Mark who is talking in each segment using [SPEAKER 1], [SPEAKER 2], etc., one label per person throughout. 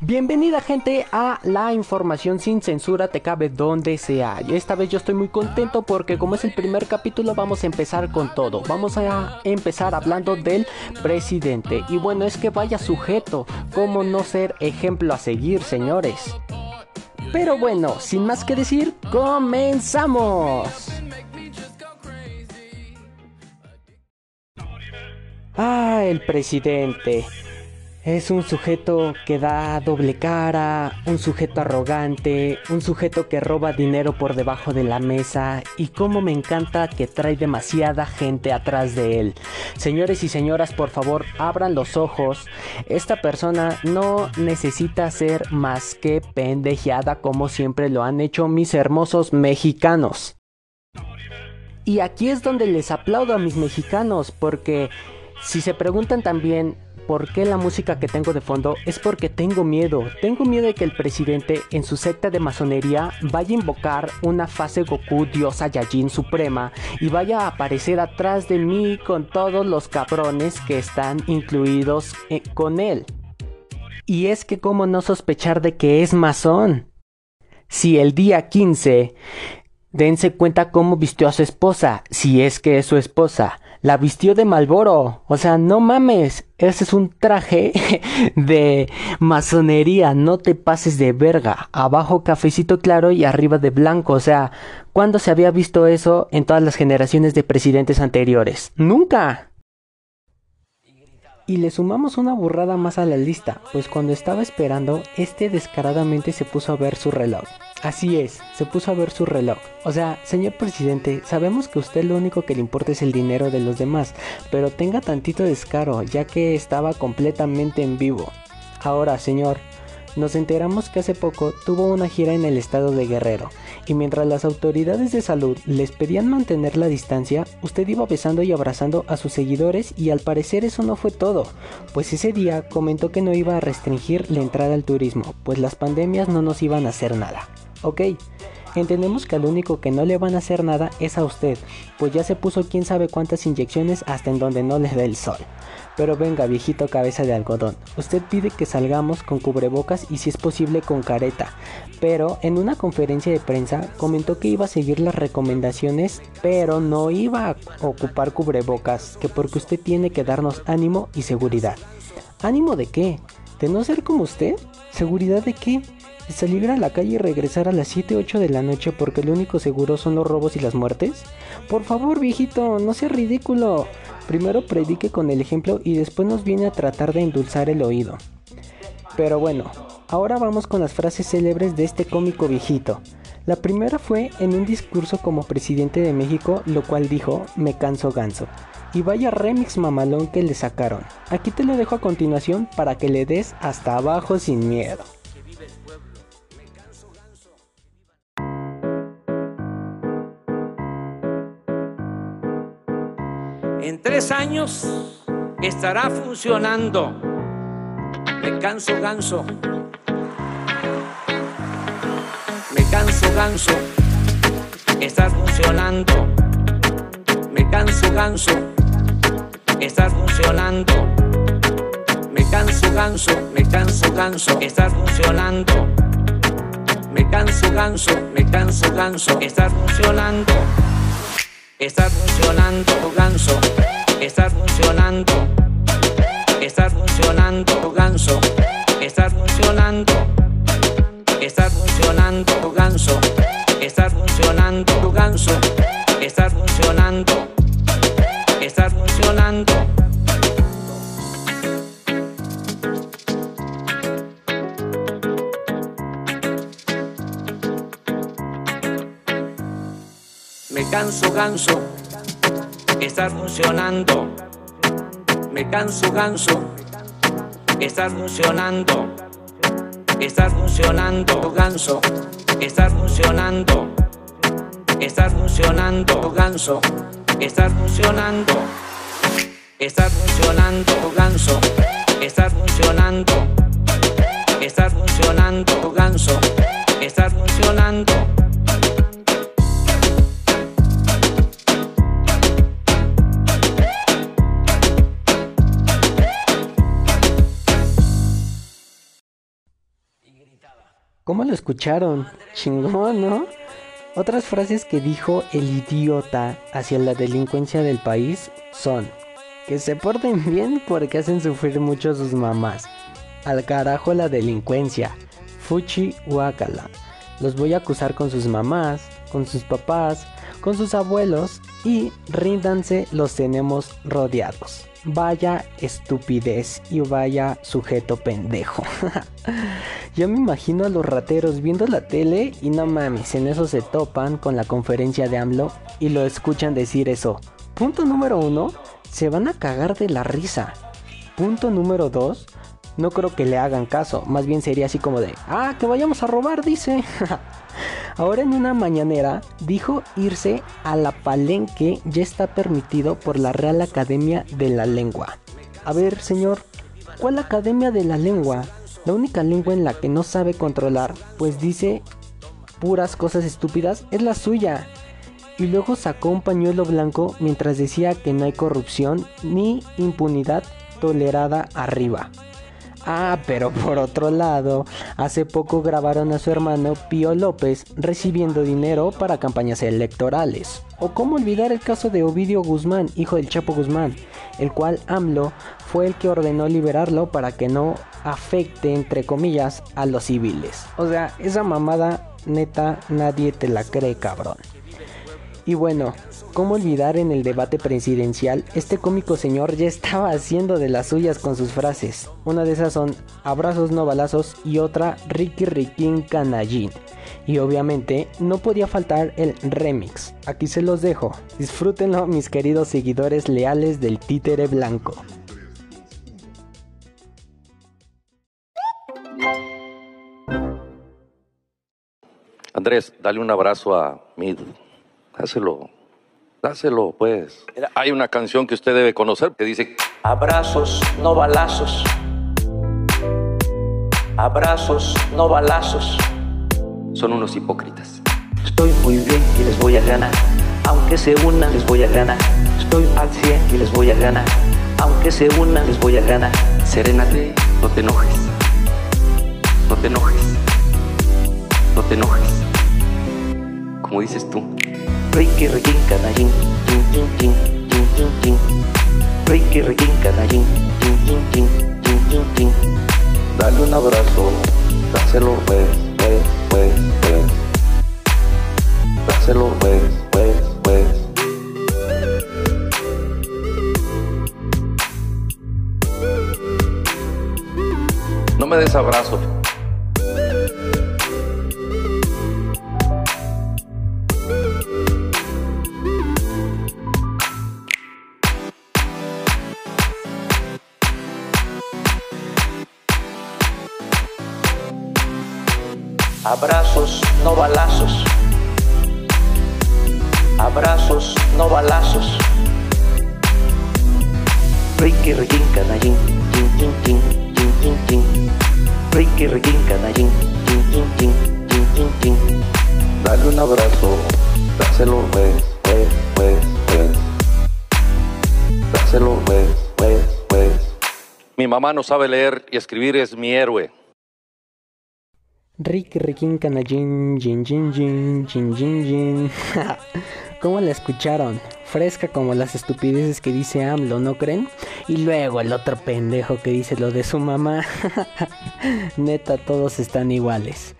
[SPEAKER 1] Bienvenida gente a la información sin censura te cabe donde sea. Y esta vez yo estoy muy contento porque como es el primer capítulo vamos a empezar con todo. Vamos a empezar hablando del presidente. Y bueno, es que vaya sujeto, cómo no ser ejemplo a seguir, señores. Pero bueno, sin más que decir, comenzamos. Ah, el presidente. Es un sujeto que da doble cara, un sujeto arrogante, un sujeto que roba dinero por debajo de la mesa y como me encanta que trae demasiada gente atrás de él. Señores y señoras, por favor, abran los ojos. Esta persona no necesita ser más que pendejeada como siempre lo han hecho mis hermosos mexicanos. Y aquí es donde les aplaudo a mis mexicanos porque si se preguntan también por qué la música que tengo de fondo es porque tengo miedo. Tengo miedo de que el presidente en su secta de masonería vaya a invocar una fase Goku diosa Yajin suprema y vaya a aparecer atrás de mí con todos los cabrones que están incluidos eh, con él. Y es que cómo no sospechar de que es masón. Si el día 15 dense cuenta cómo vistió a su esposa, si es que es su esposa la vistió de Malboro. O sea, no mames, ese es un traje de masonería, no te pases de verga. Abajo cafecito claro y arriba de blanco. O sea, ¿cuándo se había visto eso en todas las generaciones de presidentes anteriores? Nunca. Y le sumamos una burrada más a la lista, pues cuando estaba esperando, este descaradamente se puso a ver su reloj. Así es, se puso a ver su reloj. O sea, señor presidente, sabemos que a usted lo único que le importa es el dinero de los demás, pero tenga tantito descaro, ya que estaba completamente en vivo. Ahora, señor, nos enteramos que hace poco tuvo una gira en el estado de Guerrero, y mientras las autoridades de salud les pedían mantener la distancia, usted iba besando y abrazando a sus seguidores y al parecer eso no fue todo, pues ese día comentó que no iba a restringir la entrada al turismo, pues las pandemias no nos iban a hacer nada. Ok, entendemos que al único que no le van a hacer nada es a usted, pues ya se puso quién sabe cuántas inyecciones hasta en donde no le da el sol. Pero venga, viejito cabeza de algodón, usted pide que salgamos con cubrebocas y si es posible con careta. Pero en una conferencia de prensa comentó que iba a seguir las recomendaciones, pero no iba a ocupar cubrebocas, que porque usted tiene que darnos ánimo y seguridad. ¿Ánimo de qué? ¿De no ser como usted? ¿Seguridad de qué? ¿De salir a la calle y regresar a las 7 8 de la noche porque lo único seguro son los robos y las muertes? Por favor, viejito, no sea ridículo. Primero predique con el ejemplo y después nos viene a tratar de endulzar el oído. Pero bueno, ahora vamos con las frases célebres de este cómico viejito. La primera fue en un discurso como presidente de México, lo cual dijo, me canso ganso. Y vaya remix mamalón que le sacaron. Aquí te lo dejo a continuación para que le des hasta abajo sin miedo.
[SPEAKER 2] En tres años estará funcionando. Me canso ganso. Me canso ganso. Estás funcionando. Me canso ganso. Estás funcionando. Me canso ganso. Me canso ganso. Estás funcionando. Me canso ganso. Me canso ganso. Estás funcionando. Estás funcionando, ganso. Estás funcionando. Estás funcionando, ganso. Estás funcionando. Me canso ganso, estás funcionando. Me canso ganso, estás funcionando. Estás funcionando ganso, estás funcionando. Estás funcionando ganso, estás funcionando. Estás funcionando ganso, estás funcionando. Estás funcionando ganso, estás funcionando.
[SPEAKER 1] ¿Cómo lo escucharon? Chingón, ¿no? Otras frases que dijo el idiota hacia la delincuencia del país son que se porten bien porque hacen sufrir mucho sus mamás. Al carajo la delincuencia. Fuchi Wakala. Los voy a acusar con sus mamás, con sus papás, con sus abuelos y ríndanse, los tenemos rodeados. Vaya estupidez y vaya sujeto pendejo. Yo me imagino a los rateros viendo la tele y no mames, en eso se topan con la conferencia de AMLO y lo escuchan decir eso. Punto número uno, se van a cagar de la risa. Punto número dos, no creo que le hagan caso, más bien sería así como de, ah, que vayamos a robar, dice. Ahora en una mañanera dijo irse a la palenque ya está permitido por la Real Academia de la Lengua. A ver, señor, ¿cuál Academia de la Lengua? La única lengua en la que no sabe controlar, pues dice puras cosas estúpidas, es la suya. Y luego sacó un pañuelo blanco mientras decía que no hay corrupción ni impunidad tolerada arriba. Ah, pero por otro lado, hace poco grabaron a su hermano Pío López recibiendo dinero para campañas electorales. O cómo olvidar el caso de Ovidio Guzmán, hijo del Chapo Guzmán, el cual AMLO fue el que ordenó liberarlo para que no afecte, entre comillas, a los civiles. O sea, esa mamada neta nadie te la cree, cabrón. Y bueno, ¿cómo olvidar en el debate presidencial? Este cómico señor ya estaba haciendo de las suyas con sus frases. Una de esas son abrazos no balazos y otra Ricky Riquín Canallín. Y obviamente no podía faltar el remix. Aquí se los dejo. Disfrútenlo mis queridos seguidores leales del títere blanco.
[SPEAKER 3] Andrés, dale un abrazo a Mid. Dáselo. Dáselo, pues. Hay una canción que usted debe conocer que dice...
[SPEAKER 2] Abrazos, no balazos. Abrazos, no balazos.
[SPEAKER 4] Son unos hipócritas.
[SPEAKER 2] Estoy muy bien y les voy a ganar. Aunque se unan, les voy a ganar. Estoy al 100 y les voy a ganar. Aunque se unan, les voy a ganar.
[SPEAKER 4] Serénate, no te enojes. No te enojes. No te enojes. Como dices tú.
[SPEAKER 2] Ricky Ricky canallín, chin chin, chin chin chin. Ricky Ricky canallín, chin chin, chin chin chin.
[SPEAKER 3] Dale un abrazo, dáselo pues, pues, pues, pues. Dáselo pues, pues, pues. No me des abrazo.
[SPEAKER 2] Abrazos, no balazos. Abrazos, no balazos. Ricky Ricky canallín, chin chin chin, chin chin chin. Ricky Ricky canallín, chin chin chin, chin chin chin.
[SPEAKER 3] Dale un abrazo, dáselo pues, pues, pues, pues. Dáselo pues, pues, pues. Mi mamá no sabe leer y escribir es mi héroe.
[SPEAKER 1] Ricky Ricky Canallín, Jin Jin Jin, Jin Jin Jin. ¿Cómo la escucharon? Fresca como las estupideces que dice AMLO, ¿no creen? Y luego el otro pendejo que dice lo de su mamá. Neta, todos están iguales.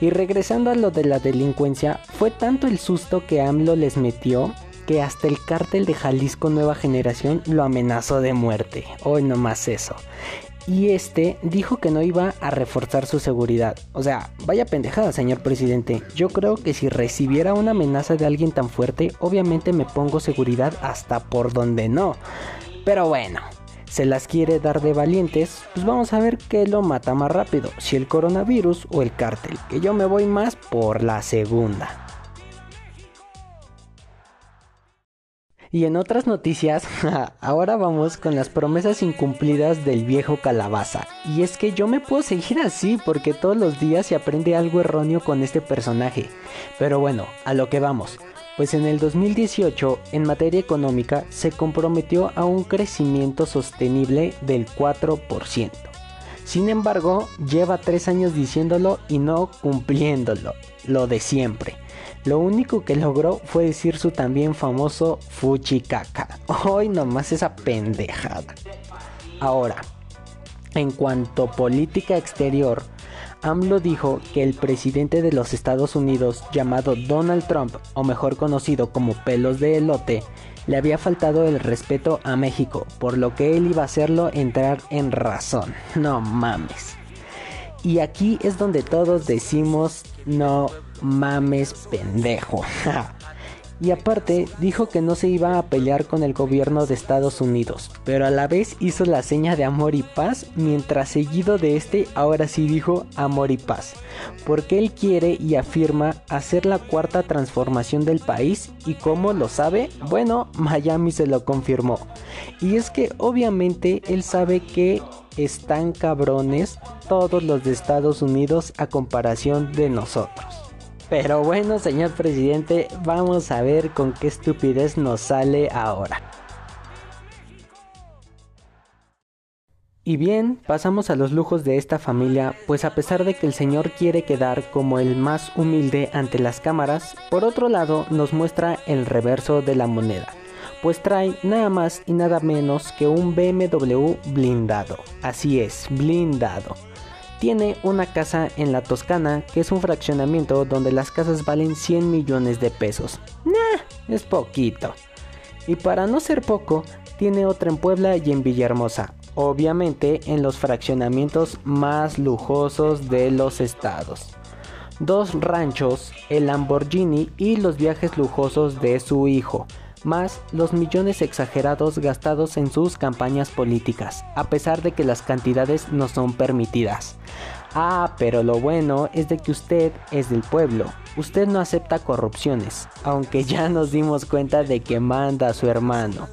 [SPEAKER 1] Y regresando a lo de la delincuencia, fue tanto el susto que AMLO les metió que hasta el cártel de Jalisco Nueva Generación lo amenazó de muerte. Hoy no más eso y este dijo que no iba a reforzar su seguridad. O sea, vaya pendejada, señor presidente. Yo creo que si recibiera una amenaza de alguien tan fuerte, obviamente me pongo seguridad hasta por donde no. Pero bueno, se las quiere dar de valientes, pues vamos a ver qué lo mata más rápido, si el coronavirus o el cártel, que yo me voy más por la segunda. Y en otras noticias, ahora vamos con las promesas incumplidas del viejo calabaza. Y es que yo me puedo seguir así porque todos los días se aprende algo erróneo con este personaje. Pero bueno, a lo que vamos. Pues en el 2018, en materia económica, se comprometió a un crecimiento sostenible del 4%. Sin embargo, lleva tres años diciéndolo y no cumpliéndolo, lo de siempre. Lo único que logró fue decir su también famoso fuchicaca. Hoy nomás esa pendejada. Ahora, en cuanto a política exterior, AMLO dijo que el presidente de los Estados Unidos, llamado Donald Trump, o mejor conocido como pelos de elote, le había faltado el respeto a México, por lo que él iba a hacerlo entrar en razón. No mames. Y aquí es donde todos decimos, no mames pendejo. Y aparte dijo que no se iba a pelear con el gobierno de Estados Unidos, pero a la vez hizo la seña de amor y paz, mientras seguido de este ahora sí dijo amor y paz, porque él quiere y afirma hacer la cuarta transformación del país y como lo sabe, bueno, Miami se lo confirmó. Y es que obviamente él sabe que están cabrones todos los de Estados Unidos a comparación de nosotros. Pero bueno, señor presidente, vamos a ver con qué estupidez nos sale ahora. Y bien, pasamos a los lujos de esta familia, pues a pesar de que el señor quiere quedar como el más humilde ante las cámaras, por otro lado nos muestra el reverso de la moneda, pues trae nada más y nada menos que un BMW blindado. Así es, blindado tiene una casa en la Toscana, que es un fraccionamiento donde las casas valen 100 millones de pesos. Nah, es poquito. Y para no ser poco, tiene otra en Puebla y en Villahermosa. Obviamente en los fraccionamientos más lujosos de los estados. Dos ranchos, el Lamborghini y los viajes lujosos de su hijo más los millones exagerados gastados en sus campañas políticas, a pesar de que las cantidades no son permitidas. Ah, pero lo bueno es de que usted es del pueblo, usted no acepta corrupciones, aunque ya nos dimos cuenta de que manda a su hermano.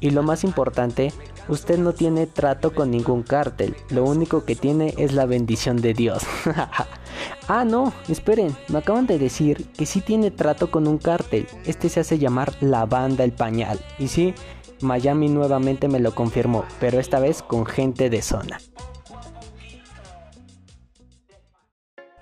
[SPEAKER 1] Y lo más importante, usted no tiene trato con ningún cártel, lo único que tiene es la bendición de Dios. ah, no, esperen, me acaban de decir que sí tiene trato con un cártel, este se hace llamar la banda El Pañal. Y sí, Miami nuevamente me lo confirmó, pero esta vez con gente de zona.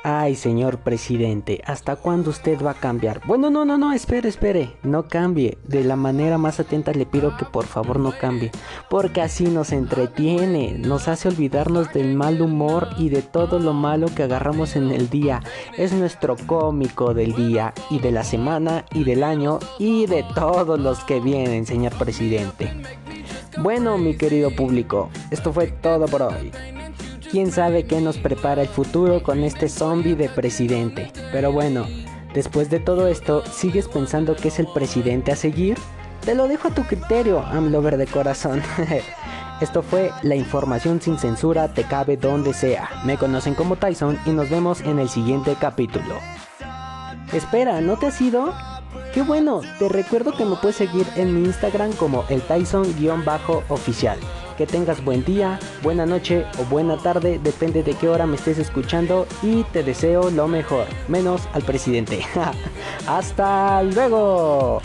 [SPEAKER 1] Ay, señor presidente, ¿hasta cuándo usted va a cambiar? Bueno, no, no, no, espere, espere, no cambie. De la manera más atenta le pido que por favor no cambie, porque así nos entretiene, nos hace olvidarnos del mal humor y de todo lo malo que agarramos en el día. Es nuestro cómico del día y de la semana y del año y de todos los que vienen, señor presidente. Bueno, mi querido público, esto fue todo por hoy. Quién sabe qué nos prepara el futuro con este zombie de presidente. Pero bueno, después de todo esto, ¿sigues pensando que es el presidente a seguir? Te lo dejo a tu criterio, AMLover de corazón. Esto fue la información sin censura, te cabe donde sea. Me conocen como Tyson y nos vemos en el siguiente capítulo. Espera, ¿no te has ido? Qué bueno, te recuerdo que me puedes seguir en mi Instagram como el Tyson-oficial. Que tengas buen día, buena noche o buena tarde, depende de qué hora me estés escuchando y te deseo lo mejor, menos al presidente. Hasta luego.